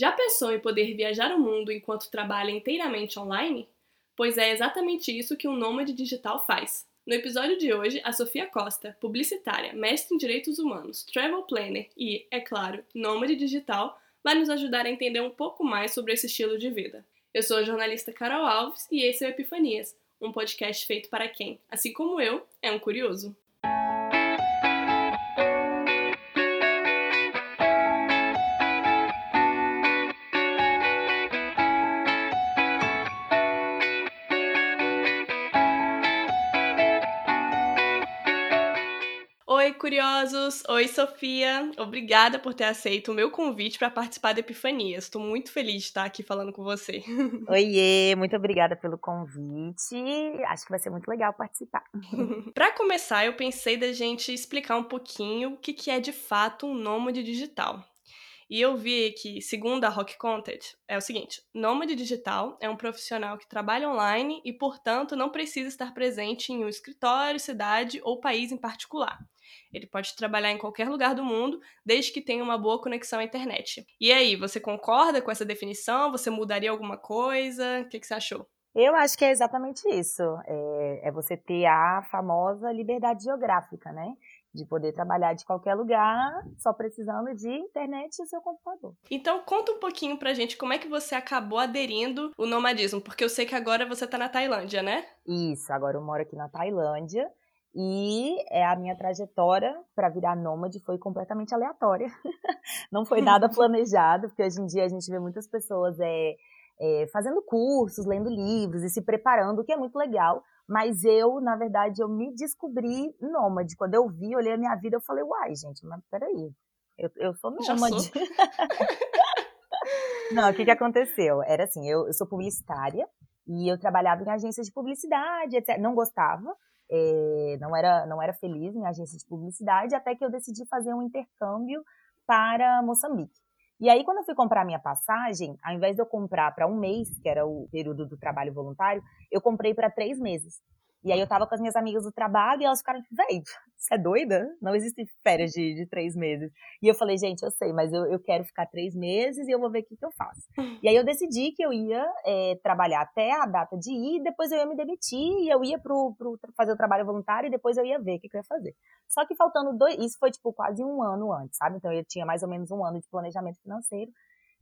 Já pensou em poder viajar o mundo enquanto trabalha inteiramente online? Pois é exatamente isso que um nômade digital faz. No episódio de hoje, a Sofia Costa, publicitária, mestre em direitos humanos, travel planner e, é claro, nômade digital, vai nos ajudar a entender um pouco mais sobre esse estilo de vida. Eu sou a jornalista Carol Alves e esse é o Epifanias, um podcast feito para quem, assim como eu, é um curioso. Curiosos! Oi, Sofia! Obrigada por ter aceito o meu convite para participar da Epifanias. Estou muito feliz de estar aqui falando com você. Oiê, muito obrigada pelo convite. Acho que vai ser muito legal participar. para começar, eu pensei da gente explicar um pouquinho o que é de fato um nômade digital. E eu vi que, segundo a Rock Content, é o seguinte: nômade digital é um profissional que trabalha online e, portanto, não precisa estar presente em um escritório, cidade ou país em particular. Ele pode trabalhar em qualquer lugar do mundo, desde que tenha uma boa conexão à internet. E aí, você concorda com essa definição? Você mudaria alguma coisa? O que, que você achou? Eu acho que é exatamente isso. É, é, você ter a famosa liberdade geográfica, né? De poder trabalhar de qualquer lugar, só precisando de internet e seu computador. Então, conta um pouquinho pra gente como é que você acabou aderindo o nomadismo, porque eu sei que agora você tá na Tailândia, né? Isso, agora eu moro aqui na Tailândia. E é, a minha trajetória para virar nômade foi completamente aleatória. Não foi nada planejado, porque hoje em dia a gente vê muitas pessoas é, é, fazendo cursos, lendo livros e se preparando, o que é muito legal. Mas eu, na verdade, eu me descobri nômade. Quando eu vi, olhei a minha vida, eu falei, uai, gente, mas peraí, eu, eu sou nômade. Não, o que, que aconteceu? Era assim, eu, eu sou publicitária e eu trabalhava em agência de publicidade, etc. Não gostava, é, não, era, não era feliz em agência de publicidade, até que eu decidi fazer um intercâmbio para Moçambique. E aí, quando eu fui comprar minha passagem, ao invés de eu comprar para um mês, que era o período do trabalho voluntário, eu comprei para três meses. E aí eu tava com as minhas amigas do trabalho e elas ficaram tipo, véi, você é doida? Não existe férias de, de três meses. E eu falei, gente, eu sei, mas eu, eu quero ficar três meses e eu vou ver o que, que eu faço. E aí eu decidi que eu ia é, trabalhar até a data de ir, depois eu ia me demitir e eu ia pro, pro fazer o trabalho voluntário e depois eu ia ver o que, que eu ia fazer. Só que faltando dois, isso foi tipo quase um ano antes, sabe? Então eu tinha mais ou menos um ano de planejamento financeiro.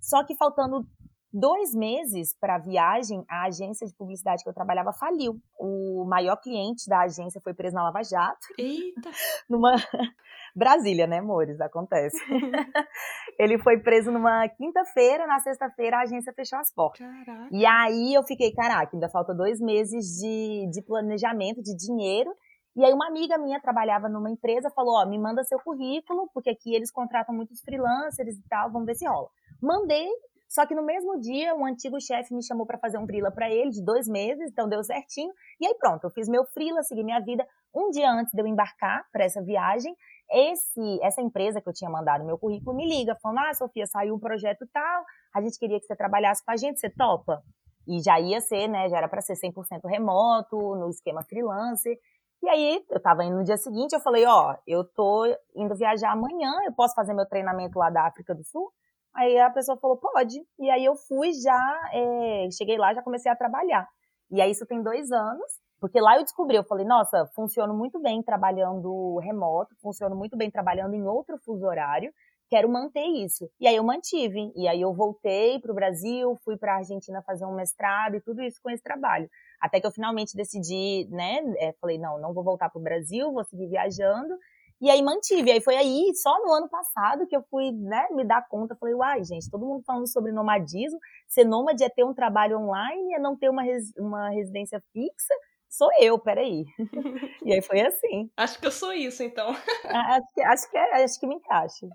Só que faltando Dois meses para a viagem, a agência de publicidade que eu trabalhava faliu. O maior cliente da agência foi preso na Lava Jato. Eita! numa Brasília, né, amores? Acontece. ele foi preso numa quinta-feira, na sexta-feira a agência fechou as portas. Caraca. E aí eu fiquei, caraca, ainda falta dois meses de, de planejamento, de dinheiro. E aí uma amiga minha trabalhava numa empresa, falou, ó, me manda seu currículo, porque aqui eles contratam muitos freelancers e tal, vamos ver se rola. Mandei, só que no mesmo dia, um antigo chefe me chamou para fazer um freela para ele de dois meses, então deu certinho. E aí pronto, eu fiz meu freela, segui minha vida. Um dia antes de eu embarcar para essa viagem, esse, essa empresa que eu tinha mandado meu currículo me liga, falando: Ah, Sofia, saiu um projeto tal, a gente queria que você trabalhasse com a gente, você topa? E já ia ser, né? Já era para ser 100% remoto, no esquema freelancer. E aí, eu tava indo no dia seguinte, eu falei: Ó, eu tô indo viajar amanhã, eu posso fazer meu treinamento lá da África do Sul? Aí a pessoa falou, pode. E aí eu fui já, é, cheguei lá, já comecei a trabalhar. E aí isso tem dois anos, porque lá eu descobri, eu falei, nossa, funciona muito bem trabalhando remoto, funciona muito bem trabalhando em outro fuso horário, quero manter isso. E aí eu mantive. E aí eu voltei para o Brasil, fui para a Argentina fazer um mestrado e tudo isso com esse trabalho. Até que eu finalmente decidi, né, é, falei, não, não vou voltar para o Brasil, vou seguir viajando. E aí mantive. Aí foi aí, só no ano passado, que eu fui né, me dar conta. Falei, uai, gente, todo mundo falando sobre nomadismo. Ser nômade é ter um trabalho online, é não ter uma, res, uma residência fixa. Sou eu, peraí. e aí foi assim. Acho que eu sou isso, então. acho, que, acho, que, é, acho que me encaixa.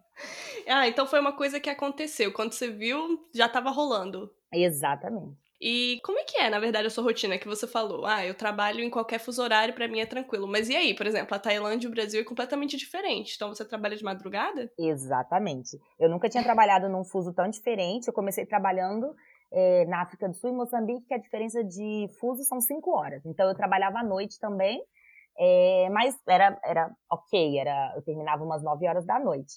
Ah, então foi uma coisa que aconteceu. Quando você viu, já estava rolando. Exatamente. E como é que é, na verdade, a sua rotina que você falou? Ah, eu trabalho em qualquer fuso horário, para mim é tranquilo. Mas e aí, por exemplo, a Tailândia e o Brasil é completamente diferente. Então você trabalha de madrugada? Exatamente. Eu nunca tinha trabalhado num fuso tão diferente. Eu comecei trabalhando é, na África do Sul e Moçambique, que a diferença de fuso são cinco horas. Então eu trabalhava à noite também, é, mas era, era ok, era, eu terminava umas nove horas da noite.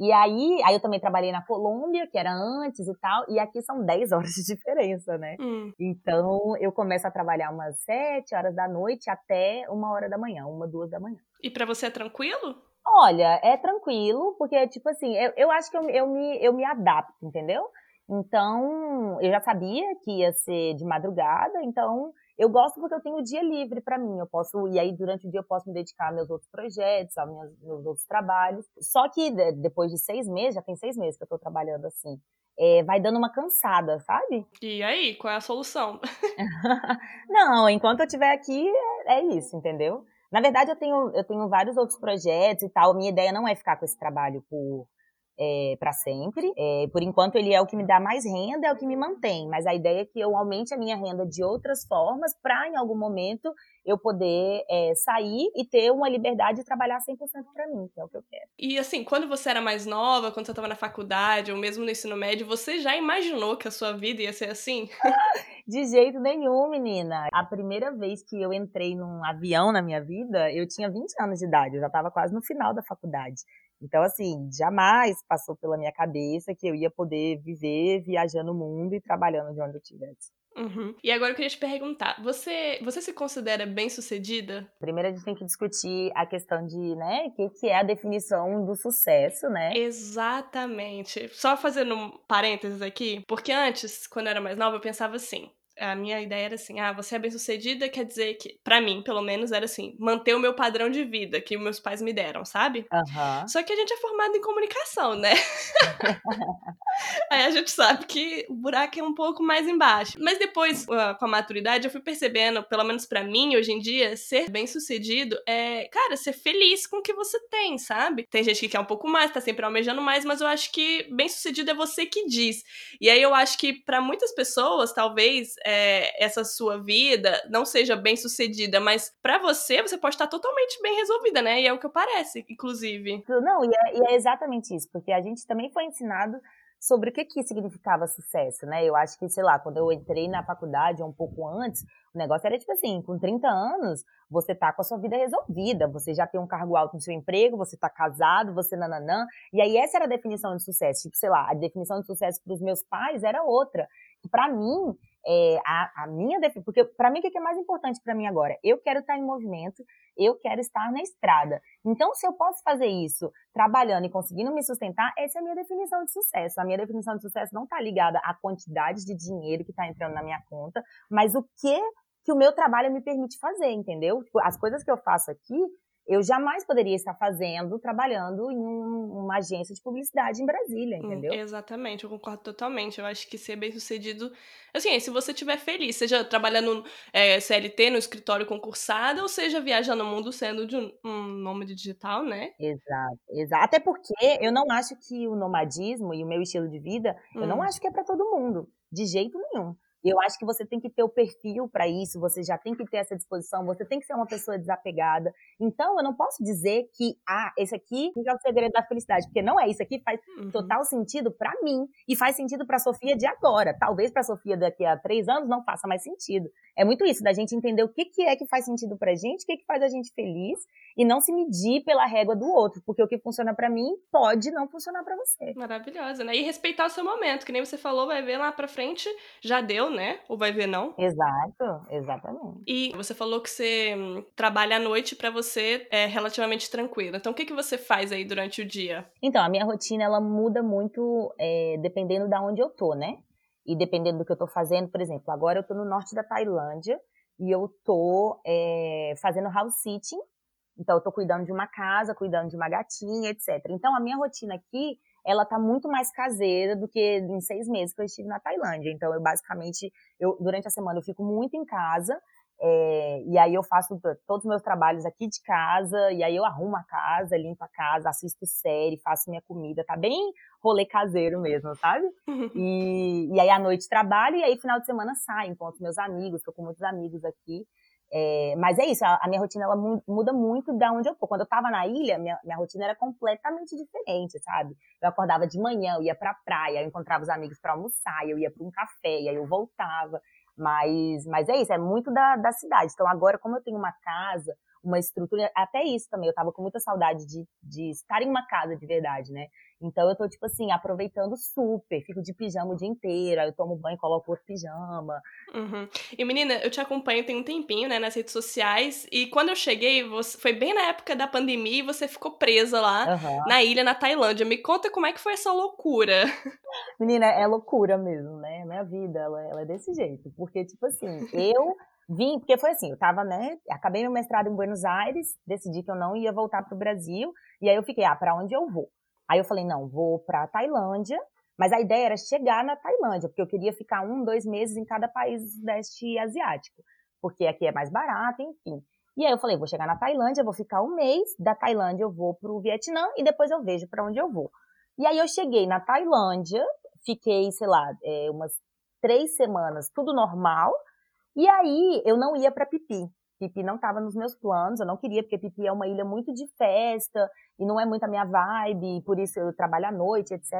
E aí, aí eu também trabalhei na Colômbia, que era antes e tal, e aqui são 10 horas de diferença, né? Hum. Então, eu começo a trabalhar umas 7 horas da noite até uma hora da manhã, uma, duas da manhã. E para você é tranquilo? Olha, é tranquilo, porque, tipo assim, eu, eu acho que eu, eu, me, eu me adapto, entendeu? Então, eu já sabia que ia ser de madrugada, então eu gosto porque eu tenho o dia livre para mim. Eu posso, e aí durante o dia eu posso me dedicar a meus outros projetos, a minhas, meus outros trabalhos. Só que depois de seis meses, já tem seis meses que eu tô trabalhando assim, é, vai dando uma cansada, sabe? E aí, qual é a solução? Não, enquanto eu estiver aqui, é, é isso, entendeu? Na verdade, eu tenho, eu tenho vários outros projetos e tal. Minha ideia não é ficar com esse trabalho por é, para sempre. É, por enquanto, ele é o que me dá mais renda, é o que me mantém. Mas a ideia é que eu aumente a minha renda de outras formas para, em algum momento, eu poder é, sair e ter uma liberdade de trabalhar 100% para mim, que é o que eu quero. E assim, quando você era mais nova, quando você estava na faculdade ou mesmo no ensino médio, você já imaginou que a sua vida ia ser assim? De jeito nenhum, menina. A primeira vez que eu entrei num avião na minha vida, eu tinha 20 anos de idade, eu já estava quase no final da faculdade. Então, assim, jamais passou pela minha cabeça que eu ia poder viver viajando o mundo e trabalhando de onde eu estivesse. Uhum. E agora eu queria te perguntar, você, você se considera bem sucedida? Primeiro a gente tem que discutir a questão de, né, o que, que é a definição do sucesso, né? Exatamente. Só fazendo um parênteses aqui, porque antes, quando eu era mais nova, eu pensava assim, a minha ideia era assim, ah, você é bem-sucedida quer dizer que, para mim, pelo menos, era assim, manter o meu padrão de vida que meus pais me deram, sabe? Uhum. Só que a gente é formado em comunicação, né? Aí a gente sabe que o buraco é um pouco mais embaixo. Mas depois, com a maturidade, eu fui percebendo, pelo menos para mim, hoje em dia, ser bem-sucedido é, cara, ser feliz com o que você tem, sabe? Tem gente que quer um pouco mais, tá sempre almejando mais, mas eu acho que bem-sucedido é você que diz. E aí eu acho que para muitas pessoas, talvez, é, essa sua vida não seja bem sucedida, mas para você, você pode estar totalmente bem resolvida, né? E é o que parece, inclusive. Não, e é, e é exatamente isso, porque a gente também foi ensinado sobre o que, que significava sucesso, né? Eu acho que, sei lá, quando eu entrei na faculdade, um pouco antes, o negócio era tipo assim, com 30 anos, você tá com a sua vida resolvida, você já tem um cargo alto no seu emprego, você tá casado, você nananã, e aí essa era a definição de sucesso, tipo, sei lá, a definição de sucesso para os meus pais era outra. Para mim, é, a, a, minha defesa, porque para mim o que é mais importante para mim agora? Eu quero estar em movimento, eu quero estar na estrada. Então, se eu posso fazer isso trabalhando e conseguindo me sustentar, essa é a minha definição de sucesso. A minha definição de sucesso não está ligada à quantidade de dinheiro que está entrando na minha conta, mas o que que o meu trabalho me permite fazer, entendeu? Tipo, as coisas que eu faço aqui eu jamais poderia estar fazendo, trabalhando em um, uma agência de publicidade em Brasília, hum, entendeu? Hum, exatamente, eu concordo totalmente. Eu acho que ser bem sucedido, assim, se você estiver feliz, seja trabalhando é, CLT no escritório concursado, ou seja viajando o mundo sendo de um, um nômade digital, né? Exato, exato. Até porque eu não acho que o nomadismo e o meu estilo de vida, hum. eu não hum. acho que é para todo mundo, de jeito nenhum. Eu acho que você tem que ter o perfil para isso, você já tem que ter essa disposição, você tem que ser uma pessoa desapegada. Então, eu não posso dizer que, ah, esse aqui é o segredo da felicidade, porque não é. Isso aqui faz uhum. total sentido para mim e faz sentido para Sofia de agora. Talvez para Sofia daqui a três anos não faça mais sentido. É muito isso, da gente entender o que, que é que faz sentido pra gente, o que, que faz a gente feliz e não se medir pela régua do outro, porque o que funciona para mim pode não funcionar para você. Maravilhosa, né? E respeitar o seu momento, que nem você falou, vai ver lá pra frente, já deu, né? Ou vai ver não? Exato, exatamente. E você falou que você hum, trabalha à noite para você é relativamente tranquilo. Então, o que, que você faz aí durante o dia? Então, a minha rotina, ela muda muito é, dependendo da onde eu tô, né? E dependendo do que eu tô fazendo, por exemplo, agora eu tô no norte da Tailândia e eu tô é, fazendo house sitting. Então, eu tô cuidando de uma casa, cuidando de uma gatinha, etc. Então, a minha rotina aqui ela tá muito mais caseira do que em seis meses que eu estive na Tailândia. Então, eu basicamente, eu, durante a semana eu fico muito em casa, é, e aí eu faço todos os meus trabalhos aqui de casa, e aí eu arrumo a casa, limpo a casa, assisto série, faço minha comida, tá bem rolê caseiro mesmo, sabe? E, e aí à noite trabalho, e aí final de semana saio, encontro meus amigos, tô com muitos amigos aqui, é, mas é isso, a, a, minha rotina ela muda muito da onde eu tô. Quando eu tava na ilha, minha, minha rotina era completamente diferente, sabe? Eu acordava de manhã, eu ia pra praia, eu encontrava os amigos para almoçar, eu ia para um café, e aí eu voltava. Mas, mas é isso, é muito da, da cidade. Então agora, como eu tenho uma casa, uma estrutura, até isso também, eu tava com muita saudade de, de estar em uma casa de verdade, né? Então eu tô, tipo assim, aproveitando super. Fico de pijama o dia inteiro, aí eu tomo banho, coloco outro pijama. Uhum. E menina, eu te acompanho tem um tempinho, né, nas redes sociais. E quando eu cheguei, você... foi bem na época da pandemia e você ficou presa lá uhum. na ilha, na Tailândia. Me conta como é que foi essa loucura. Menina, é loucura mesmo, né? Minha vida, ela, ela é desse jeito. Porque, tipo assim, eu vim, porque foi assim, eu tava, né, acabei meu mestrado em Buenos Aires, decidi que eu não ia voltar pro Brasil, e aí eu fiquei, ah, pra onde eu vou? Aí eu falei, não, vou pra Tailândia, mas a ideia era chegar na Tailândia, porque eu queria ficar um, dois meses em cada país do Sudeste Asiático, porque aqui é mais barato, enfim. E aí eu falei, vou chegar na Tailândia, vou ficar um mês, da Tailândia eu vou pro Vietnã e depois eu vejo para onde eu vou. E aí eu cheguei na Tailândia, fiquei, sei lá, é, umas três semanas, tudo normal, e aí eu não ia para Pipi. Pipi não estava nos meus planos, eu não queria, porque Pipi é uma ilha muito de festa e não é muito a minha vibe, por isso eu trabalho à noite, etc.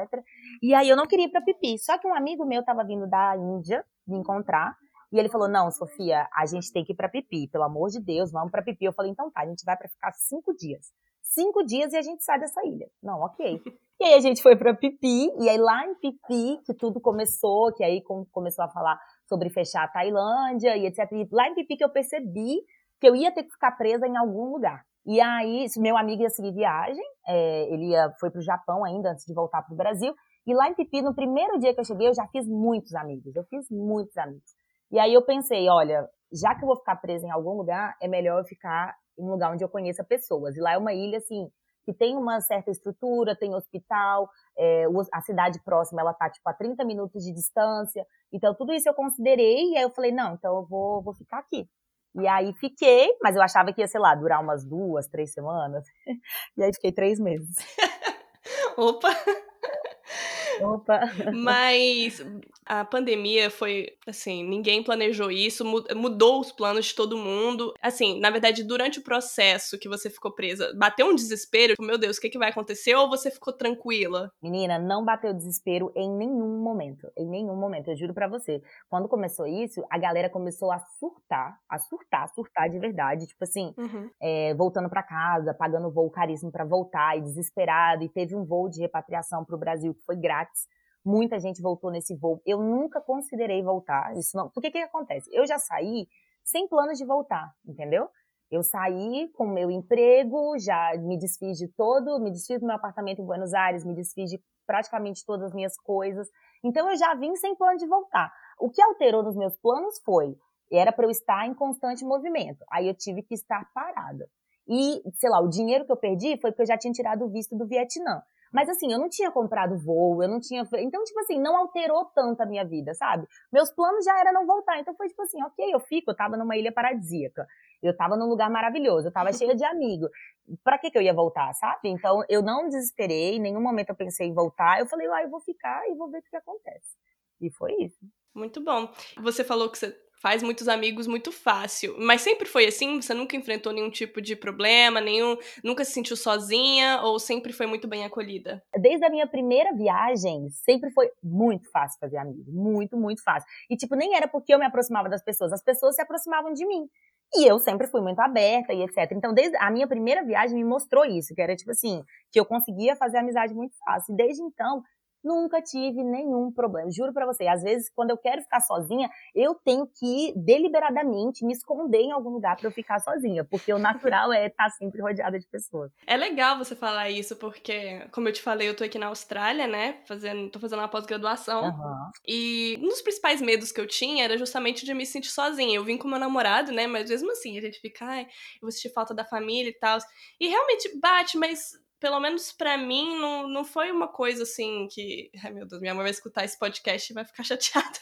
E aí eu não queria ir para Pipi. Só que um amigo meu estava vindo da Índia me encontrar e ele falou: Não, Sofia, a gente tem que ir para Pipi, pelo amor de Deus, vamos para Pipi. Eu falei: Então tá, a gente vai para ficar cinco dias. Cinco dias e a gente sai dessa ilha. Não, ok. E aí a gente foi para Pipi, e aí lá em Pipi, que tudo começou, que aí começou a falar sobre fechar a Tailândia e etc. E lá em Pipi que eu percebi que eu ia ter que ficar presa em algum lugar. E aí, meu amigo ia seguir viagem, é, ele ia, foi para o Japão ainda antes de voltar para o Brasil. E lá em Pipi, no primeiro dia que eu cheguei, eu já fiz muitos amigos. Eu fiz muitos amigos. E aí eu pensei, olha, já que eu vou ficar presa em algum lugar, é melhor eu ficar em um lugar onde eu conheça pessoas. E lá é uma ilha, assim, que tem uma certa estrutura, tem hospital, é, a cidade próxima ela tá tipo a 30 minutos de distância. Então tudo isso eu considerei e aí eu falei, não, então eu vou, vou ficar aqui. E aí fiquei, mas eu achava que ia, sei lá, durar umas duas, três semanas. E aí fiquei três meses. Opa! Opa! Mas a pandemia foi, assim, ninguém planejou isso, mudou os planos de todo mundo. Assim, na verdade, durante o processo que você ficou presa, bateu um desespero? Meu Deus, o que, que vai acontecer? Ou você ficou tranquila? Menina, não bateu desespero em nenhum momento. Em nenhum momento, eu juro para você. Quando começou isso, a galera começou a surtar, a surtar, a surtar de verdade. Tipo assim, uhum. é, voltando para casa, pagando voo caríssimo para voltar e desesperado. E teve um voo de repatriação pro Brasil que foi grátis Muita gente voltou nesse voo. Eu nunca considerei voltar. Isso não. Porque que, que acontece? Eu já saí sem planos de voltar, entendeu? Eu saí com meu emprego, já me desfiz de todo, me desfiz do meu apartamento em Buenos Aires, me desfiz de praticamente todas as minhas coisas. Então eu já vim sem plano de voltar. O que alterou nos meus planos foi, era para eu estar em constante movimento. Aí eu tive que estar parada. E, sei lá, o dinheiro que eu perdi foi porque eu já tinha tirado o visto do Vietnã. Mas assim, eu não tinha comprado voo, eu não tinha. Então, tipo assim, não alterou tanto a minha vida, sabe? Meus planos já era não voltar. Então foi tipo assim, ok, eu fico, eu tava numa ilha paradisíaca. Eu tava num lugar maravilhoso, eu tava cheia de amigos. Pra que que eu ia voltar, sabe? Então eu não desesperei, em nenhum momento eu pensei em voltar. Eu falei, ah, eu vou ficar e vou ver o que acontece. E foi isso. Muito bom. Você falou que você faz muitos amigos muito fácil. Mas sempre foi assim? Você nunca enfrentou nenhum tipo de problema, nenhum, nunca se sentiu sozinha ou sempre foi muito bem acolhida? Desde a minha primeira viagem, sempre foi muito fácil fazer amigos, muito, muito fácil. E tipo, nem era porque eu me aproximava das pessoas, as pessoas se aproximavam de mim. E eu sempre fui muito aberta e etc. Então, desde a minha primeira viagem me mostrou isso, que era tipo assim, que eu conseguia fazer amizade muito fácil. E desde então, Nunca tive nenhum problema. Juro para você, às vezes quando eu quero ficar sozinha, eu tenho que deliberadamente me esconder em algum lugar para eu ficar sozinha, porque o natural é estar tá sempre rodeada de pessoas. É legal você falar isso, porque como eu te falei, eu tô aqui na Austrália, né, fazendo, tô fazendo uma pós-graduação. Uhum. E um dos principais medos que eu tinha era justamente de me sentir sozinha. Eu vim com meu namorado, né, mas mesmo assim, a gente fica, ai, eu vou sentir falta da família e tal. E realmente bate, mas pelo menos para mim, não, não foi uma coisa assim que. Ai, meu Deus, minha mãe vai escutar esse podcast e vai ficar chateada.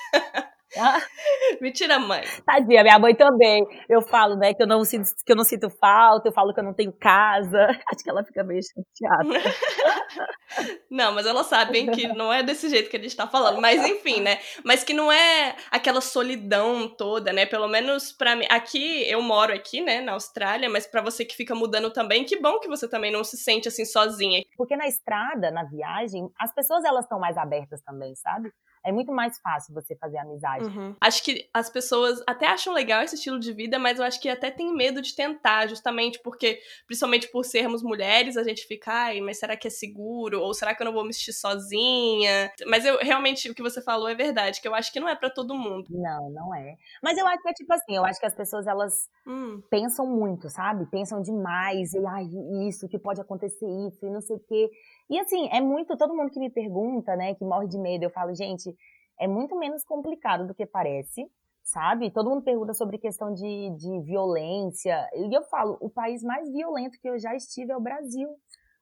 Mentira, mãe. Tadinha, minha mãe também. Eu falo, né, que eu, não sinto, que eu não sinto falta, eu falo que eu não tenho casa. Acho que ela fica meio chateada. não, mas elas sabem que não é desse jeito que a gente tá falando. Mas enfim, né? Mas que não é aquela solidão toda, né? Pelo menos para mim. Aqui, eu moro aqui, né, na Austrália, mas para você que fica mudando também, que bom que você também não se sente assim sozinha. Porque na estrada, na viagem, as pessoas elas estão mais abertas também, sabe? É muito mais fácil você fazer amizade. Uhum. Acho que as pessoas até acham legal esse estilo de vida, mas eu acho que até tem medo de tentar, justamente porque, principalmente por sermos mulheres, a gente fica, ai, mas será que é seguro? Ou será que eu não vou me vestir sozinha? Mas eu realmente, o que você falou é verdade, que eu acho que não é para todo mundo. Não, não é. Mas eu acho que é tipo assim, eu acho que as pessoas, elas hum. pensam muito, sabe? Pensam demais, e ai, isso, que pode acontecer isso, e não sei o quê. E assim, é muito, todo mundo que me pergunta, né, que morre de medo, eu falo, gente, é muito menos complicado do que parece, sabe? Todo mundo pergunta sobre questão de, de violência, e eu falo, o país mais violento que eu já estive é o Brasil.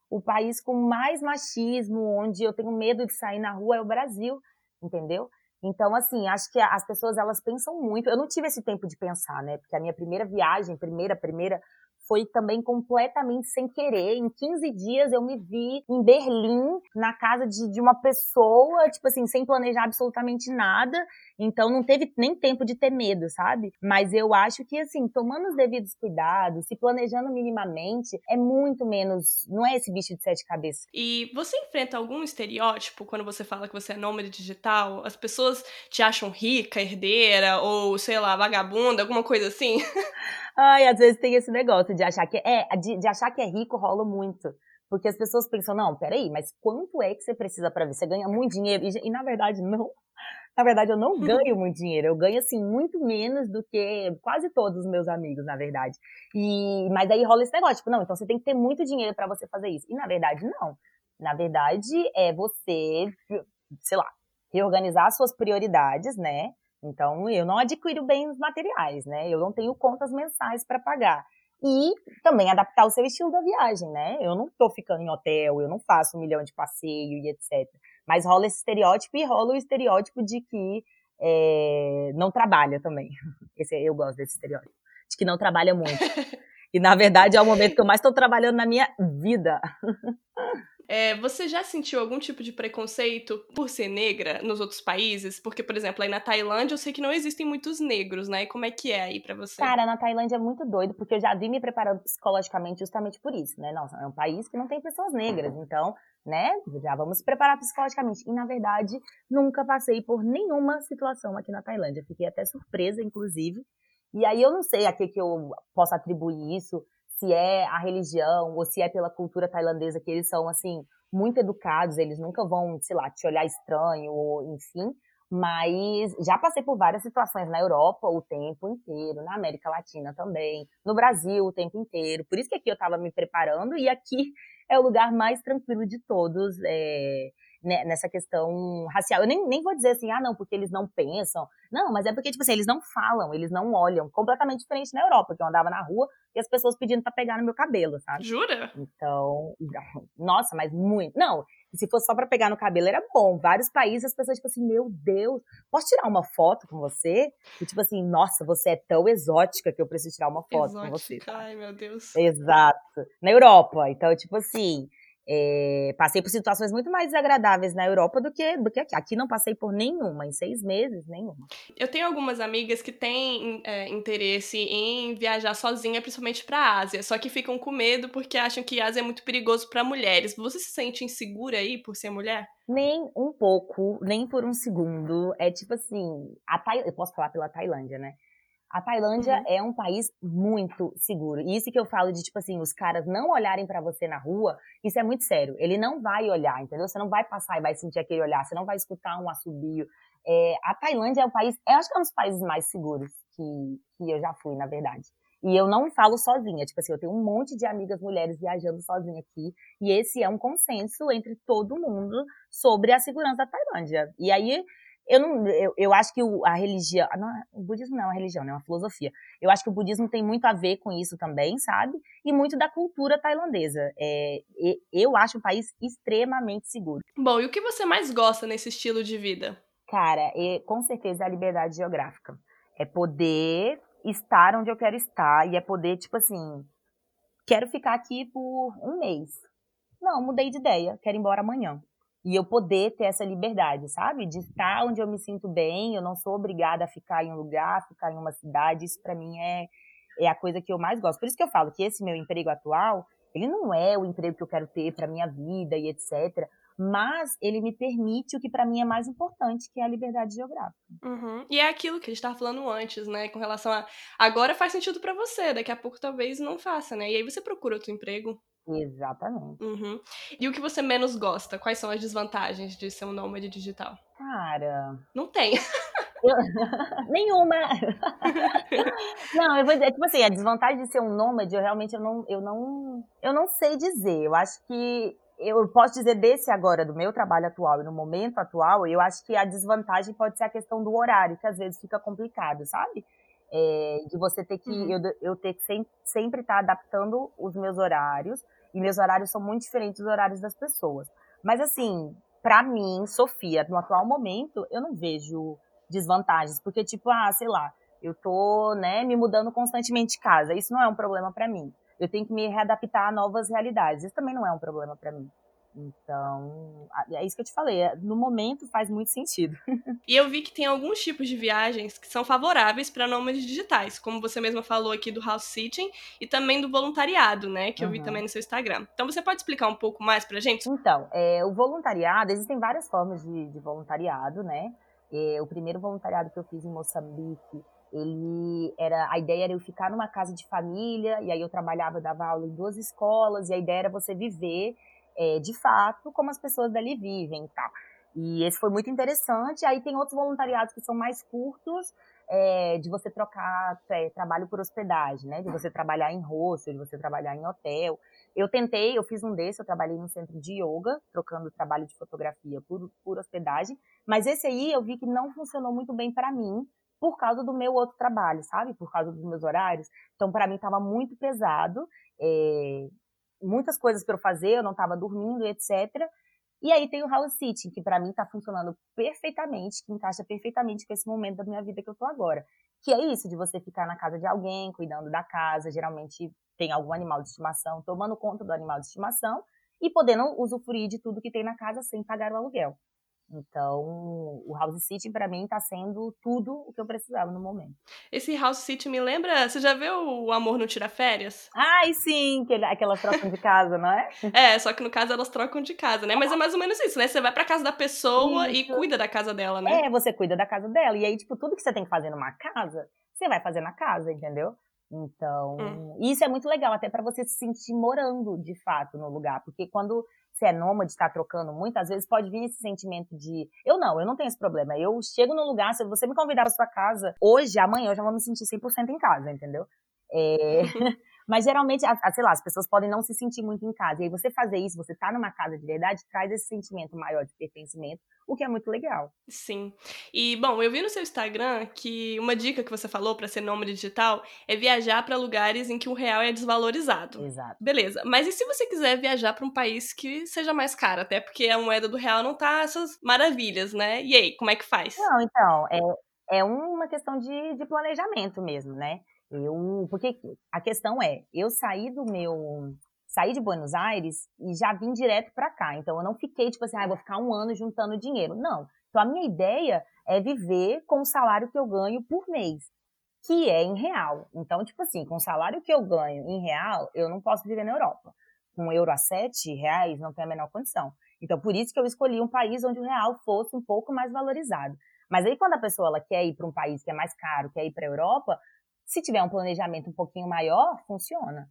O país com mais machismo, onde eu tenho medo de sair na rua é o Brasil, entendeu? Então, assim, acho que as pessoas elas pensam muito. Eu não tive esse tempo de pensar, né? Porque a minha primeira viagem, primeira, primeira, foi também completamente sem querer. Em 15 dias eu me vi em Berlim, na casa de, de uma pessoa, tipo assim, sem planejar absolutamente nada. Então não teve nem tempo de ter medo, sabe? Mas eu acho que, assim, tomando os devidos cuidados, se planejando minimamente, é muito menos. Não é esse bicho de sete cabeças. E você enfrenta algum estereótipo quando você fala que você é nômade digital? As pessoas te acham rica, herdeira, ou sei lá, vagabunda, alguma coisa assim? Ai, às vezes tem esse negócio de achar que é, de, de achar que é rico rola muito. Porque as pessoas pensam, não, peraí, mas quanto é que você precisa para ver? Você ganha muito dinheiro? E, e, na verdade, não. Na verdade, eu não uhum. ganho muito dinheiro. Eu ganho, assim, muito menos do que quase todos os meus amigos, na verdade. E, mas aí rola esse negócio, tipo, não, então você tem que ter muito dinheiro para você fazer isso. E na verdade, não. Na verdade, é você, sei lá, reorganizar suas prioridades, né? Então, eu não adquiro bens materiais, né? Eu não tenho contas mensais para pagar. E também adaptar o seu estilo da viagem, né? Eu não tô ficando em hotel, eu não faço um milhão de passeio e etc. Mas rola esse estereótipo e rola o estereótipo de que é, não trabalha também. Esse, eu gosto desse estereótipo. De que não trabalha muito. E na verdade é o momento que eu mais estou trabalhando na minha vida. É, você já sentiu algum tipo de preconceito por ser negra nos outros países? Porque, por exemplo, aí na Tailândia eu sei que não existem muitos negros, né? E como é que é aí para você? Cara, na Tailândia é muito doido, porque eu já vi me preparando psicologicamente justamente por isso, né? Não, é um país que não tem pessoas negras, então, né? Já vamos se preparar psicologicamente. E, na verdade, nunca passei por nenhuma situação aqui na Tailândia. Fiquei até surpresa, inclusive. E aí eu não sei a que, que eu posso atribuir isso, se é a religião ou se é pela cultura tailandesa que eles são assim muito educados, eles nunca vão, sei lá, te olhar estranho ou enfim. Mas já passei por várias situações na Europa o tempo inteiro, na América Latina também, no Brasil o tempo inteiro. Por isso que aqui eu estava me preparando e aqui é o lugar mais tranquilo de todos. É né, nessa questão racial. Eu nem, nem vou dizer assim, ah, não, porque eles não pensam. Não, mas é porque, tipo assim, eles não falam, eles não olham. Completamente diferente na Europa, que eu andava na rua e as pessoas pedindo pra pegar no meu cabelo, sabe? Jura? Então, nossa, mas muito. Não, se fosse só pra pegar no cabelo era bom. Vários países as pessoas, tipo assim, meu Deus, posso tirar uma foto com você? E tipo assim, nossa, você é tão exótica que eu preciso tirar uma foto exótica. com você. Ai, meu Deus. Exato. Na Europa. Então, tipo assim, é, passei por situações muito mais desagradáveis na Europa do que, do que aqui. Aqui não passei por nenhuma, em seis meses, nenhuma. Eu tenho algumas amigas que têm é, interesse em viajar sozinha, principalmente para a Ásia, só que ficam com medo porque acham que a Ásia é muito perigoso para mulheres. Você se sente insegura aí por ser mulher? Nem um pouco, nem por um segundo. É tipo assim, a eu posso falar pela Tailândia, né? A Tailândia uhum. é um país muito seguro. E isso que eu falo de, tipo assim, os caras não olharem para você na rua, isso é muito sério. Ele não vai olhar, entendeu? Você não vai passar e vai sentir aquele olhar, você não vai escutar um assobio. É, a Tailândia é um país, eu acho que é um dos países mais seguros que, que eu já fui, na verdade. E eu não falo sozinha, tipo assim, eu tenho um monte de amigas mulheres viajando sozinha aqui, e esse é um consenso entre todo mundo sobre a segurança da Tailândia. E aí, eu não, eu, eu acho que o, a religião, não, o budismo não é uma religião, né, é uma filosofia. Eu acho que o budismo tem muito a ver com isso também, sabe? E muito da cultura tailandesa. É, eu acho um país extremamente seguro. Bom, e o que você mais gosta nesse estilo de vida? Cara, é, com certeza é a liberdade geográfica. É poder estar onde eu quero estar e é poder, tipo assim, quero ficar aqui por um mês. Não, mudei de ideia, quero ir embora amanhã e eu poder ter essa liberdade, sabe? De estar onde eu me sinto bem, eu não sou obrigada a ficar em um lugar, ficar em uma cidade, isso para mim é, é a coisa que eu mais gosto. Por isso que eu falo que esse meu emprego atual, ele não é o emprego que eu quero ter para minha vida e etc. mas ele me permite o que para mim é mais importante, que é a liberdade geográfica. Uhum. E é aquilo que a gente estava falando antes, né, com relação a agora faz sentido para você, daqui a pouco talvez não faça, né? E aí você procura outro emprego. Exatamente. Uhum. E o que você menos gosta? Quais são as desvantagens de ser um nômade digital? Cara. Não tem. Eu... Nenhuma. não, eu vou dizer, tipo assim, a desvantagem de ser um nômade, eu realmente eu não, eu não, eu não sei dizer. Eu acho que eu posso dizer desse agora, do meu trabalho atual e no momento atual, eu acho que a desvantagem pode ser a questão do horário, que às vezes fica complicado, sabe? É, de você ter que, uhum. eu, eu ter que sempre, estar tá adaptando os meus horários, e meus horários são muito diferentes dos horários das pessoas. Mas assim, para mim, Sofia, no atual momento, eu não vejo desvantagens, porque tipo, ah, sei lá, eu tô, né, me mudando constantemente de casa, isso não é um problema para mim eu tenho que me readaptar a novas realidades. Isso também não é um problema para mim. Então, é isso que eu te falei. É, no momento faz muito sentido. E eu vi que tem alguns tipos de viagens que são favoráveis para nômades digitais, como você mesma falou aqui do house sitting e também do voluntariado, né? Que eu vi também no seu Instagram. Então, você pode explicar um pouco mais pra gente? Então, é, o voluntariado, existem várias formas de, de voluntariado, né? É, o primeiro voluntariado que eu fiz em Moçambique ele era a ideia era eu ficar numa casa de família e aí eu trabalhava dava aula em duas escolas e a ideia era você viver é, de fato como as pessoas dali vivem e tal e esse foi muito interessante aí tem outros voluntariados que são mais curtos é, de você trocar é, trabalho por hospedagem né de você trabalhar em hostel de você trabalhar em hotel eu tentei eu fiz um desse eu trabalhei num centro de yoga trocando trabalho de fotografia por, por hospedagem mas esse aí eu vi que não funcionou muito bem para mim por causa do meu outro trabalho, sabe? Por causa dos meus horários. Então, para mim, estava muito pesado. É, muitas coisas para eu fazer, eu não estava dormindo, etc. E aí tem o house sitting, que para mim está funcionando perfeitamente, que encaixa perfeitamente com esse momento da minha vida que eu tô agora. Que é isso, de você ficar na casa de alguém, cuidando da casa, geralmente tem algum animal de estimação, tomando conta do animal de estimação e podendo usufruir de tudo que tem na casa sem pagar o aluguel. Então, o House City para mim está sendo tudo o que eu precisava no momento. Esse House City me lembra, você já viu o Amor não tira férias? Ai, sim, que aquelas trocam de casa, não é? é, só que no caso elas trocam de casa, né? Mas é mais ou menos isso, né? Você vai para casa da pessoa isso. e cuida da casa dela, né? É, você cuida da casa dela e aí tipo tudo que você tem que fazer numa casa, você vai fazer na casa, entendeu? Então, hum. isso é muito legal, até para você se sentir morando de fato no lugar, porque quando você é nômade, está trocando muitas vezes pode vir esse sentimento de eu não, eu não tenho esse problema. Eu chego no lugar, se você me convidar para sua casa hoje, amanhã eu já vou me sentir 100% em casa, entendeu? É... Mas geralmente, sei lá, as pessoas podem não se sentir muito em casa. E aí você fazer isso, você tá numa casa de verdade, traz esse sentimento maior de pertencimento, o que é muito legal. Sim. E, bom, eu vi no seu Instagram que uma dica que você falou para ser nômade digital é viajar para lugares em que o real é desvalorizado. Exato. Beleza. Mas e se você quiser viajar para um país que seja mais caro? Até porque a moeda do real não tá essas maravilhas, né? E aí, como é que faz? Não, então, é, é uma questão de, de planejamento mesmo, né? Eu, porque a questão é, eu saí do meu, saí de Buenos Aires e já vim direto para cá. Então eu não fiquei tipo assim, ah, vou ficar um ano juntando dinheiro. Não. Então a minha ideia é viver com o salário que eu ganho por mês, que é em real. Então, tipo assim, com o salário que eu ganho em real, eu não posso viver na Europa. Com um euro a sete reais não tem a menor condição. Então, por isso que eu escolhi um país onde o real fosse um pouco mais valorizado. Mas aí, quando a pessoa ela quer ir para um país que é mais caro, quer ir para a Europa, se tiver um planejamento um pouquinho maior, funciona.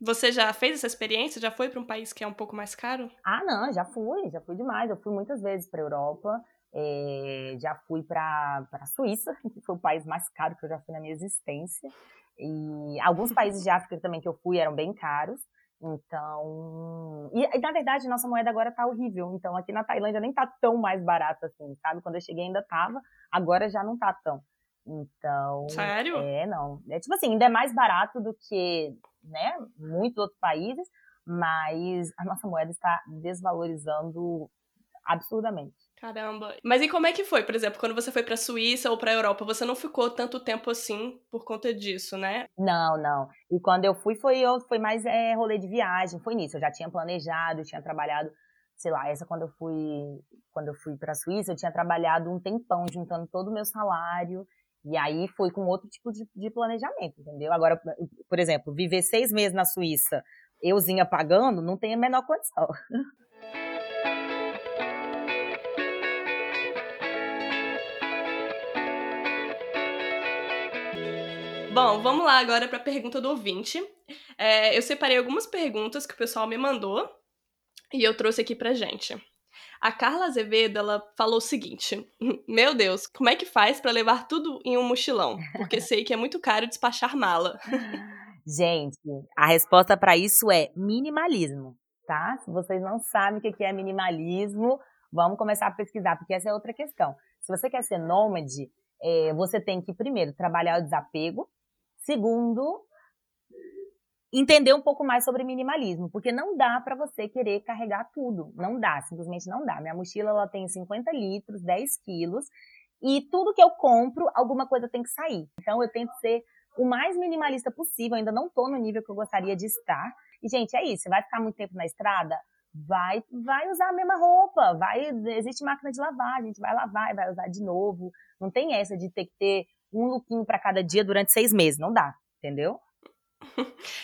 Você já fez essa experiência? Já foi para um país que é um pouco mais caro? Ah, não, já fui, já fui demais. Eu fui muitas vezes para a Europa, é, já fui para a Suíça, que foi o país mais caro que eu já fui na minha existência. E alguns países de África também que eu fui eram bem caros. Então. E, e na verdade, nossa moeda agora tá horrível. Então, aqui na Tailândia nem tá tão mais barato assim, sabe? Quando eu cheguei ainda tava, agora já não tá tão. Então. Sério? É, não. É tipo assim, ainda é mais barato do que, né, muitos outros países, mas a nossa moeda está desvalorizando absurdamente. Caramba. Mas e como é que foi, por exemplo, quando você foi para Suíça ou para Europa, você não ficou tanto tempo assim por conta disso, né? Não, não. E quando eu fui foi eu foi mais é, rolê de viagem, foi nisso. Eu já tinha planejado, tinha trabalhado, sei lá, essa quando eu fui quando eu fui para Suíça, eu tinha trabalhado um tempão juntando todo o meu salário e aí foi com outro tipo de, de planejamento, entendeu? Agora, por exemplo, viver seis meses na Suíça, euzinha pagando, não tem a menor condição. Bom, vamos lá agora para a pergunta do ouvinte. É, eu separei algumas perguntas que o pessoal me mandou e eu trouxe aqui para gente. A Carla Azevedo, ela falou o seguinte: Meu Deus, como é que faz para levar tudo em um mochilão? Porque sei que é muito caro despachar mala. Gente, a resposta para isso é minimalismo, tá? Se vocês não sabem o que é minimalismo, vamos começar a pesquisar, porque essa é outra questão. Se você quer ser nômade, é, você tem que, primeiro, trabalhar o desapego. Segundo, entender um pouco mais sobre minimalismo, porque não dá para você querer carregar tudo. Não dá, simplesmente não dá. Minha mochila ela tem 50 litros, 10 quilos, e tudo que eu compro, alguma coisa tem que sair. Então eu tento ser o mais minimalista possível. Ainda não tô no nível que eu gostaria de estar. E, gente, é isso. Você vai ficar muito tempo na estrada? Vai, vai usar a mesma roupa. Vai, existe máquina de lavar, a gente vai lavar e vai usar de novo. Não tem essa de ter que ter um lookinho para cada dia durante seis meses. Não dá, entendeu?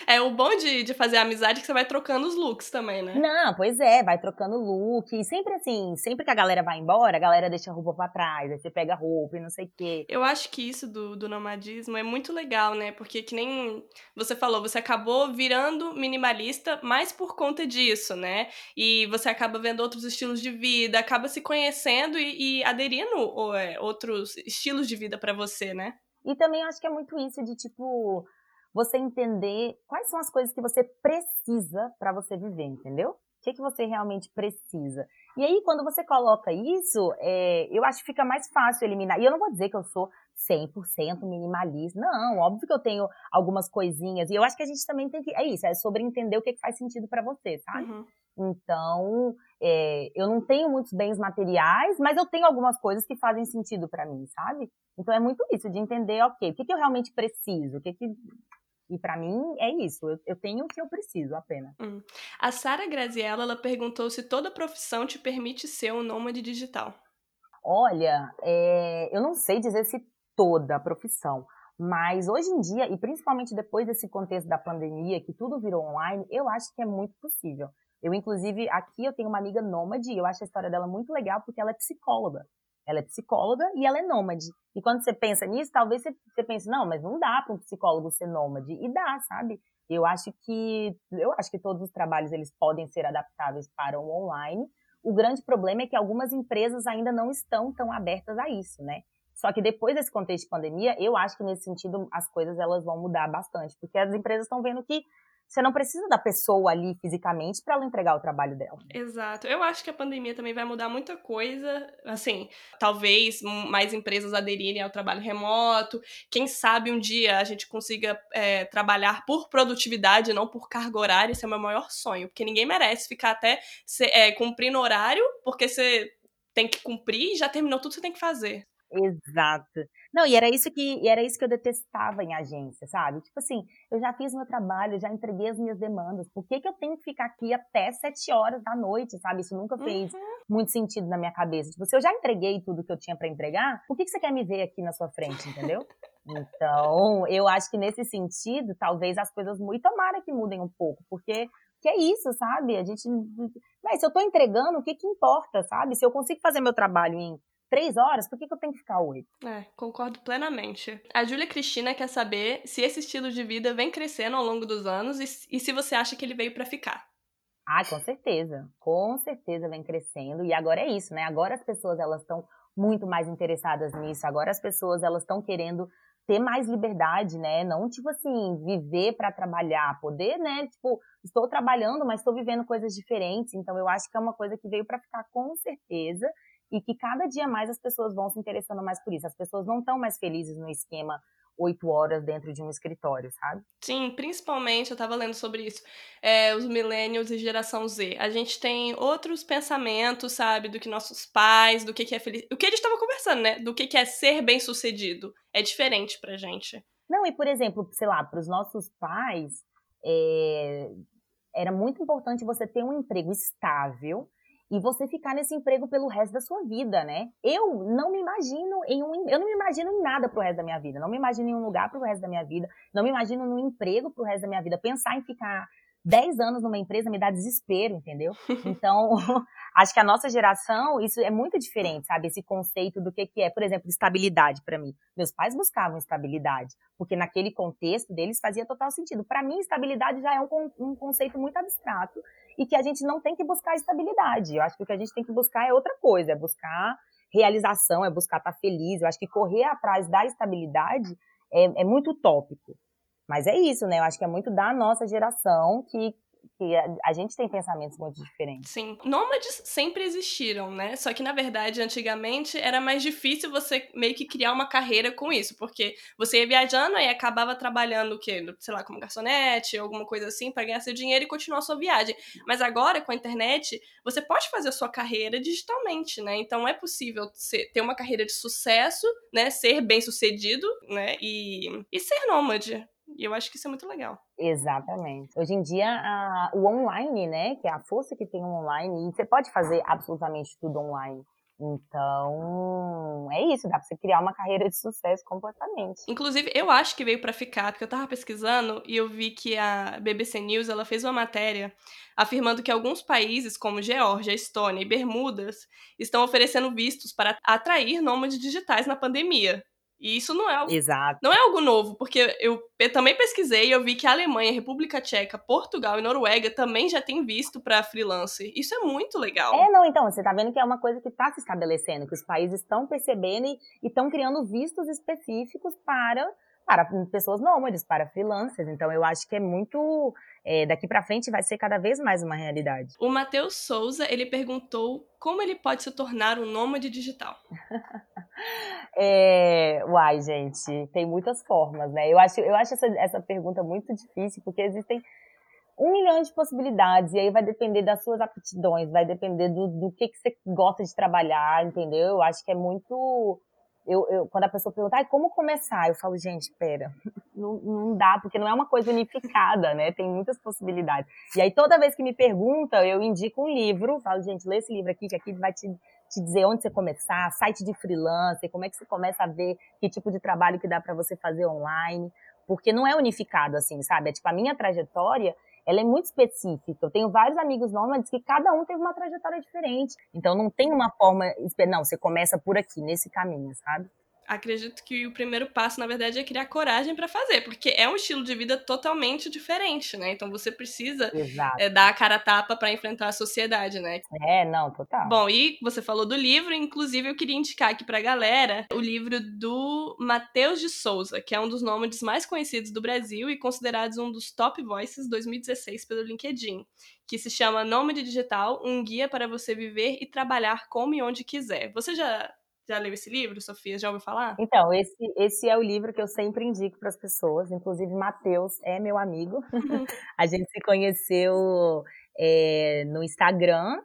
É o bom de, de fazer amizade que você vai trocando os looks também, né? Não, pois é, vai trocando look. E sempre assim, sempre que a galera vai embora, a galera deixa a roupa pra trás, aí você pega a roupa e não sei o quê. Eu acho que isso do, do nomadismo é muito legal, né? Porque que nem você falou, você acabou virando minimalista mais por conta disso, né? E você acaba vendo outros estilos de vida, acaba se conhecendo e, e aderindo ou, é, outros estilos de vida para você, né? E também acho que é muito isso de tipo você entender quais são as coisas que você precisa para você viver, entendeu? O que, que você realmente precisa. E aí, quando você coloca isso, é, eu acho que fica mais fácil eliminar. E eu não vou dizer que eu sou 100% minimalista. Não, óbvio que eu tenho algumas coisinhas. E eu acho que a gente também tem que. É isso, é sobre entender o que, que faz sentido para você, sabe? Uhum. Então, é, eu não tenho muitos bens materiais, mas eu tenho algumas coisas que fazem sentido para mim, sabe? Então é muito isso, de entender, ok, o que, que eu realmente preciso, o que, que e para mim é isso, eu, eu, tenho o que eu preciso apenas. Hum. A Sara Graziella, ela perguntou se toda profissão te permite ser um nômade digital. Olha, é, eu não sei dizer se toda profissão, mas hoje em dia, e principalmente depois desse contexto da pandemia, que tudo virou online, eu acho que é muito possível. Eu, inclusive, aqui eu tenho uma amiga nômade, e eu acho a história dela muito legal porque ela é psicóloga. Ela é psicóloga e ela é nômade. E quando você pensa nisso, talvez você, você pense, não, mas não dá para um psicólogo ser nômade. E dá, sabe? Eu acho que eu acho que todos os trabalhos eles podem ser adaptáveis para o online. O grande problema é que algumas empresas ainda não estão tão abertas a isso, né? Só que depois desse contexto de pandemia, eu acho que nesse sentido as coisas elas vão mudar bastante, porque as empresas estão vendo que você não precisa da pessoa ali fisicamente para ela entregar o trabalho dela. Exato. Eu acho que a pandemia também vai mudar muita coisa. Assim, talvez mais empresas aderirem ao trabalho remoto. Quem sabe um dia a gente consiga é, trabalhar por produtividade, não por carga horária. Esse é o meu maior sonho. Porque ninguém merece ficar até é, cumprindo horário, porque você tem que cumprir e já terminou tudo que você tem que fazer. Exato. Não, e era isso que era isso que eu detestava em agência, sabe? Tipo assim, eu já fiz meu trabalho, já entreguei as minhas demandas. Por que, que eu tenho que ficar aqui até sete horas da noite, sabe? Isso nunca fez uhum. muito sentido na minha cabeça. Tipo, se eu já entreguei tudo que eu tinha para entregar, por que, que você quer me ver aqui na sua frente, entendeu? Então, eu acho que nesse sentido, talvez as coisas mudem. Tomara que mudem um pouco, porque que é isso, sabe? A gente. Mas se eu tô entregando, o que que importa, sabe? Se eu consigo fazer meu trabalho em três horas, por que, que eu tenho que ficar oito? É, concordo plenamente. A Júlia Cristina quer saber se esse estilo de vida vem crescendo ao longo dos anos e, e se você acha que ele veio para ficar. Ah, com certeza. Com certeza vem crescendo. E agora é isso, né? Agora as pessoas elas estão muito mais interessadas nisso. Agora as pessoas elas estão querendo ter mais liberdade, né? Não tipo assim, viver para trabalhar, poder, né? Tipo, estou trabalhando, mas estou vivendo coisas diferentes. Então eu acho que é uma coisa que veio para ficar com certeza e que cada dia mais as pessoas vão se interessando mais por isso. As pessoas não estão mais felizes no esquema oito horas dentro de um escritório, sabe? Sim, principalmente, eu estava lendo sobre isso, é, os millennials e geração Z. A gente tem outros pensamentos, sabe, do que nossos pais, do que, que é feliz. O que a gente estava conversando, né? Do que, que é ser bem sucedido. É diferente pra gente. Não, e por exemplo, sei lá, para os nossos pais, é... era muito importante você ter um emprego estável e você ficar nesse emprego pelo resto da sua vida, né? Eu não me imagino em um, eu não me imagino em nada pro resto da minha vida, não me imagino em um lugar pro resto da minha vida, não me imagino num emprego pro resto da minha vida. Pensar em ficar 10 anos numa empresa me dá desespero, entendeu? Então, acho que a nossa geração, isso é muito diferente, sabe? Esse conceito do que, que é, por exemplo, estabilidade para mim. Meus pais buscavam estabilidade, porque naquele contexto deles fazia total sentido. Para mim, estabilidade já é um, um conceito muito abstrato e que a gente não tem que buscar estabilidade. Eu acho que o que a gente tem que buscar é outra coisa, é buscar realização, é buscar estar feliz. Eu acho que correr atrás da estabilidade é, é muito utópico. Mas é isso, né? Eu acho que é muito da nossa geração que que a, a, gente tem pensamentos muito diferentes. Sim. Nômades sempre existiram, né? Só que, na verdade, antigamente era mais difícil você meio que criar uma carreira com isso, porque você ia viajando e acabava trabalhando o quê? Sei lá, como garçonete, alguma coisa assim, para ganhar seu dinheiro e continuar a sua viagem. Mas agora, com a internet, você pode fazer a sua carreira digitalmente, né? Então é possível ser, ter uma carreira de sucesso, né? Ser bem sucedido, né? E, e ser nômade. E eu acho que isso é muito legal. Exatamente. Hoje em dia, a, o online, né, que é a força que tem o online, e você pode fazer absolutamente tudo online. Então, é isso, dá pra você criar uma carreira de sucesso completamente. Inclusive, eu acho que veio para ficar, porque eu tava pesquisando e eu vi que a BBC News, ela fez uma matéria afirmando que alguns países, como Geórgia, Estônia e Bermudas, estão oferecendo vistos para atrair nômades digitais na pandemia. E isso não é algo, Exato. não é algo novo, porque eu, eu também pesquisei e eu vi que a Alemanha, República Tcheca, Portugal e Noruega também já têm visto para freelancer. Isso é muito legal. É, não, então, você tá vendo que é uma coisa que está se estabelecendo, que os países estão percebendo e estão criando vistos específicos para para pessoas nômades, para freelancers. Então eu acho que é muito é, daqui para frente vai ser cada vez mais uma realidade. O Matheus Souza ele perguntou como ele pode se tornar um nômade digital. é, uai, gente, tem muitas formas, né? Eu acho, eu acho essa, essa pergunta muito difícil porque existem um milhão de possibilidades, e aí vai depender das suas aptidões, vai depender do, do que, que você gosta de trabalhar, entendeu? Eu acho que é muito eu, eu, quando a pessoa pergunta, ah, como começar? Eu falo, gente, pera, não, não dá, porque não é uma coisa unificada, né? Tem muitas possibilidades. E aí, toda vez que me pergunta, eu indico um livro, falo, gente, lê esse livro aqui, que aqui vai te, te dizer onde você começar, site de freelancer, como é que você começa a ver que tipo de trabalho que dá para você fazer online, porque não é unificado, assim, sabe? É tipo, a minha trajetória, ela é muito específica. Eu tenho vários amigos nômades que cada um teve uma trajetória diferente. Então não tem uma forma, não, você começa por aqui, nesse caminho, sabe? Acredito que o primeiro passo, na verdade, é criar coragem para fazer, porque é um estilo de vida totalmente diferente, né? Então você precisa é, dar a cara a tapa para enfrentar a sociedade, né? É, não, total. Bom, e você falou do livro, inclusive eu queria indicar aqui pra galera o livro do Matheus de Souza, que é um dos nômades mais conhecidos do Brasil e considerados um dos top voices 2016 pelo LinkedIn, que se chama Nômade Digital, um guia para você viver e trabalhar como e onde quiser. Você já já leu esse livro, Sofia? Já ouviu falar? Então, esse, esse é o livro que eu sempre indico para as pessoas. Inclusive, Matheus é meu amigo. a gente se conheceu é, no Instagram.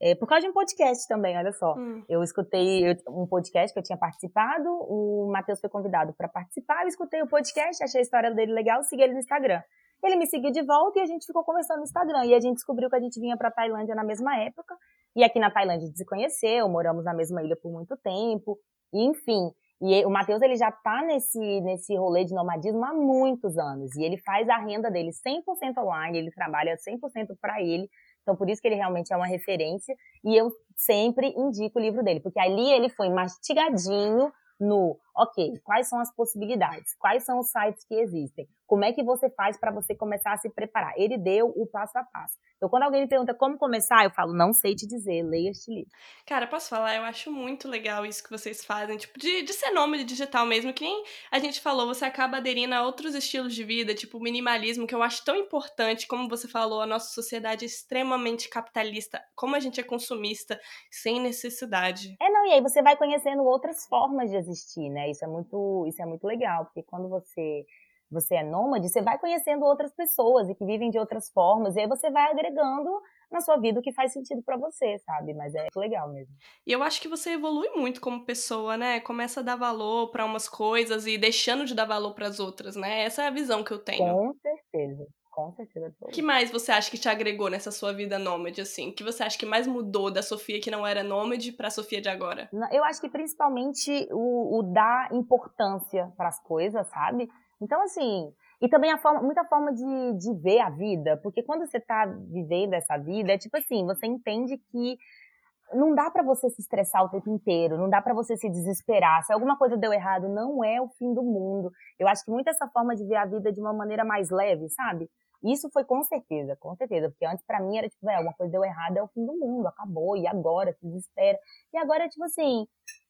É, por causa de um podcast também, olha só. Hum. Eu escutei um podcast que eu tinha participado, o Matheus foi convidado para participar, eu escutei o podcast, achei a história dele legal, segui ele no Instagram. Ele me seguiu de volta e a gente ficou conversando no Instagram. E a gente descobriu que a gente vinha para Tailândia na mesma época. E aqui na Tailândia a gente se conheceu, moramos na mesma ilha por muito tempo. E, enfim, e o Matheus ele já tá nesse, nesse rolê de nomadismo há muitos anos. E ele faz a renda dele 100% online, ele trabalha 100% para ele. Então, por isso que ele realmente é uma referência. E eu sempre indico o livro dele, porque ali ele foi mastigadinho no, ok, quais são as possibilidades? Quais são os sites que existem? Como é que você faz para você começar a se preparar? Ele deu o passo a passo. Então, quando alguém me pergunta como começar, eu falo, não sei te dizer, leia este livro. Cara, posso falar? Eu acho muito legal isso que vocês fazem, tipo, de, de ser nômade digital mesmo, que nem a gente falou, você acaba aderindo a outros estilos de vida, tipo o minimalismo, que eu acho tão importante, como você falou, a nossa sociedade é extremamente capitalista, como a gente é consumista, sem necessidade. É, não, e aí você vai conhecendo outras formas de existir, né? Isso é muito, isso é muito legal, porque quando você você é nômade, você vai conhecendo outras pessoas e que vivem de outras formas, e aí você vai agregando na sua vida o que faz sentido para você, sabe? Mas é legal mesmo. E eu acho que você evolui muito como pessoa, né? Começa a dar valor para umas coisas e deixando de dar valor para as outras, né? Essa é a visão que eu tenho. Com certeza. Com certeza. O que mais você acha que te agregou nessa sua vida nômade, assim? O que você acha que mais mudou da Sofia que não era nômade para a Sofia de agora? Eu acho que principalmente o, o dar importância para as coisas, sabe? Então, assim, E também a forma, muita forma de, de ver a vida, porque quando você tá vivendo essa vida, é tipo assim, você entende que não dá para você se estressar o tempo inteiro, não dá para você se desesperar. Se alguma coisa deu errado, não é o fim do mundo. Eu acho que muito essa forma de ver a vida de uma maneira mais leve, sabe? Isso foi com certeza, com certeza, porque antes para mim era tipo, é, alguma coisa deu errado, é o fim do mundo, acabou, e agora, se desespera. E agora é tipo assim,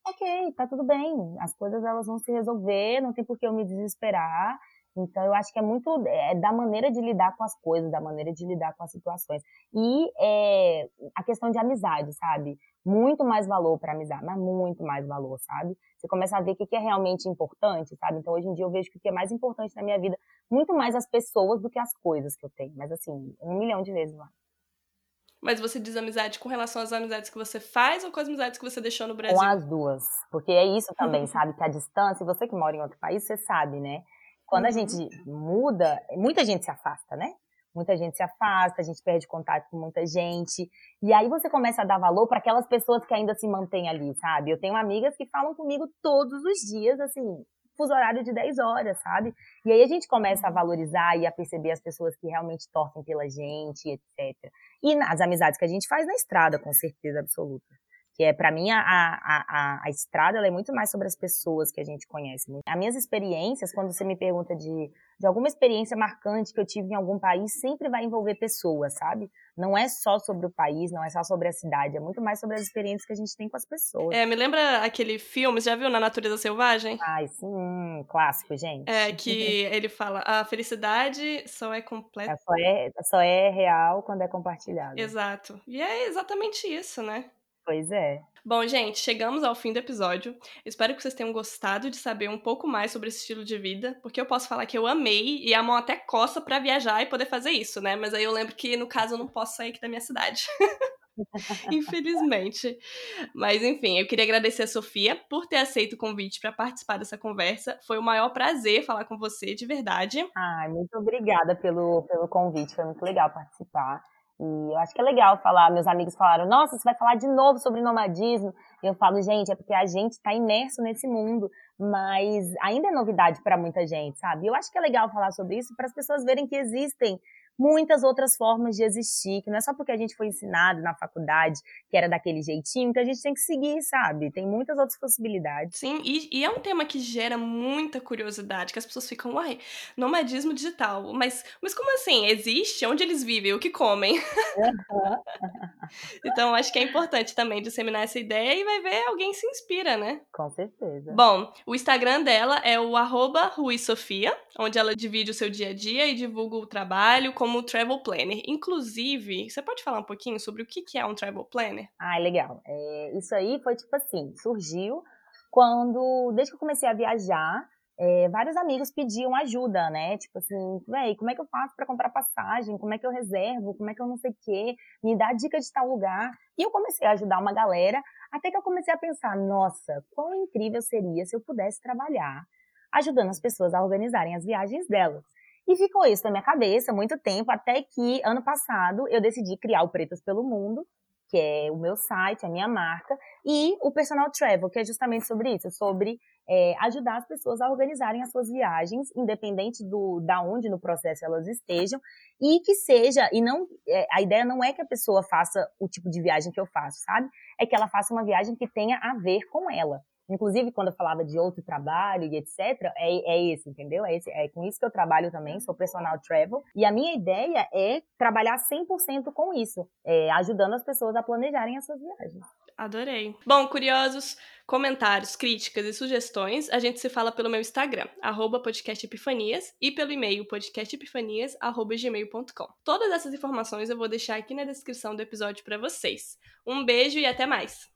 ok, tá tudo bem, as coisas elas vão se resolver, não tem por que eu me desesperar. Então, eu acho que é muito é, da maneira de lidar com as coisas, da maneira de lidar com as situações. E é, a questão de amizade, sabe? Muito mais valor para amizade, mas muito mais valor, sabe? Você começa a ver o que é realmente importante, sabe? Então, hoje em dia, eu vejo que o que é mais importante na minha vida, muito mais as pessoas do que as coisas que eu tenho. Mas, assim, um milhão de vezes mais. Mas você diz amizade com relação às amizades que você faz ou com as amizades que você deixou no Brasil? Com as duas. Porque é isso também, sabe? Que a distância, você que mora em outro país, você sabe, né? Quando a uhum. gente muda, muita gente se afasta, né? Muita gente se afasta, a gente perde contato com muita gente. E aí você começa a dar valor para aquelas pessoas que ainda se mantêm ali, sabe? Eu tenho amigas que falam comigo todos os dias, assim, fuso horário de 10 horas, sabe? E aí a gente começa a uhum. valorizar e a perceber as pessoas que realmente torcem pela gente, etc. E as amizades que a gente faz na estrada, com certeza absoluta que é para mim a, a, a, a estrada é muito mais sobre as pessoas que a gente conhece. As minhas experiências, quando você me pergunta de, de alguma experiência marcante que eu tive em algum país, sempre vai envolver pessoas, sabe? Não é só sobre o país, não é só sobre a cidade, é muito mais sobre as experiências que a gente tem com as pessoas. É, me lembra aquele filme, você já viu Na Natureza Selvagem? Ai, sim, clássico, gente. É, que ele fala, a felicidade só é completa. É, só, é, só é real quando é compartilhada. Exato. E é exatamente isso, né? Pois é. Bom, gente, chegamos ao fim do episódio. Espero que vocês tenham gostado de saber um pouco mais sobre esse estilo de vida, porque eu posso falar que eu amei e a mão até coça para viajar e poder fazer isso, né? Mas aí eu lembro que no caso eu não posso sair aqui da minha cidade. Infelizmente. Mas enfim, eu queria agradecer a Sofia por ter aceito o convite para participar dessa conversa. Foi o maior prazer falar com você, de verdade. Ai, muito obrigada pelo, pelo convite, foi muito legal participar. E eu acho que é legal falar, meus amigos falaram, nossa, você vai falar de novo sobre nomadismo. E eu falo, gente, é porque a gente está imerso nesse mundo, mas ainda é novidade para muita gente, sabe? Eu acho que é legal falar sobre isso para as pessoas verem que existem muitas outras formas de existir, que não é só porque a gente foi ensinado na faculdade que era daquele jeitinho que a gente tem que seguir, sabe? Tem muitas outras possibilidades. Sim, e, e é um tema que gera muita curiosidade, que as pessoas ficam, uai, nomadismo digital, mas, mas como assim? Existe? Onde eles vivem? O que comem? Uhum. então, acho que é importante também disseminar essa ideia e vai ver alguém se inspira, né? Com certeza. Bom, o Instagram dela é o arroba Sofia, onde ela divide o seu dia a dia e divulga o trabalho, como travel planner. Inclusive, você pode falar um pouquinho sobre o que é um travel planner? Ah, legal. É, isso aí foi tipo assim, surgiu quando, desde que eu comecei a viajar, é, vários amigos pediam ajuda, né? Tipo assim, véi, como é que eu faço para comprar passagem? Como é que eu reservo? Como é que eu não sei o quê? Me dá dica de tal lugar. E eu comecei a ajudar uma galera, até que eu comecei a pensar, nossa, quão incrível seria se eu pudesse trabalhar ajudando as pessoas a organizarem as viagens delas. E ficou isso na minha cabeça muito tempo, até que ano passado eu decidi criar o Pretas pelo Mundo, que é o meu site, a minha marca, e o Personal Travel, que é justamente sobre isso, sobre é, ajudar as pessoas a organizarem as suas viagens, independente do da onde no processo elas estejam, e que seja, e não, é, a ideia não é que a pessoa faça o tipo de viagem que eu faço, sabe? É que ela faça uma viagem que tenha a ver com ela. Inclusive, quando eu falava de outro trabalho e etc., é, é esse, entendeu? É, esse, é com isso que eu trabalho também, sou personal travel. E a minha ideia é trabalhar 100% com isso, é, ajudando as pessoas a planejarem as suas viagens. Adorei. Bom, curiosos, comentários, críticas e sugestões, a gente se fala pelo meu Instagram, arroba podcastepifanias, e pelo e-mail podcastepifanias.gmail.com. Todas essas informações eu vou deixar aqui na descrição do episódio para vocês. Um beijo e até mais!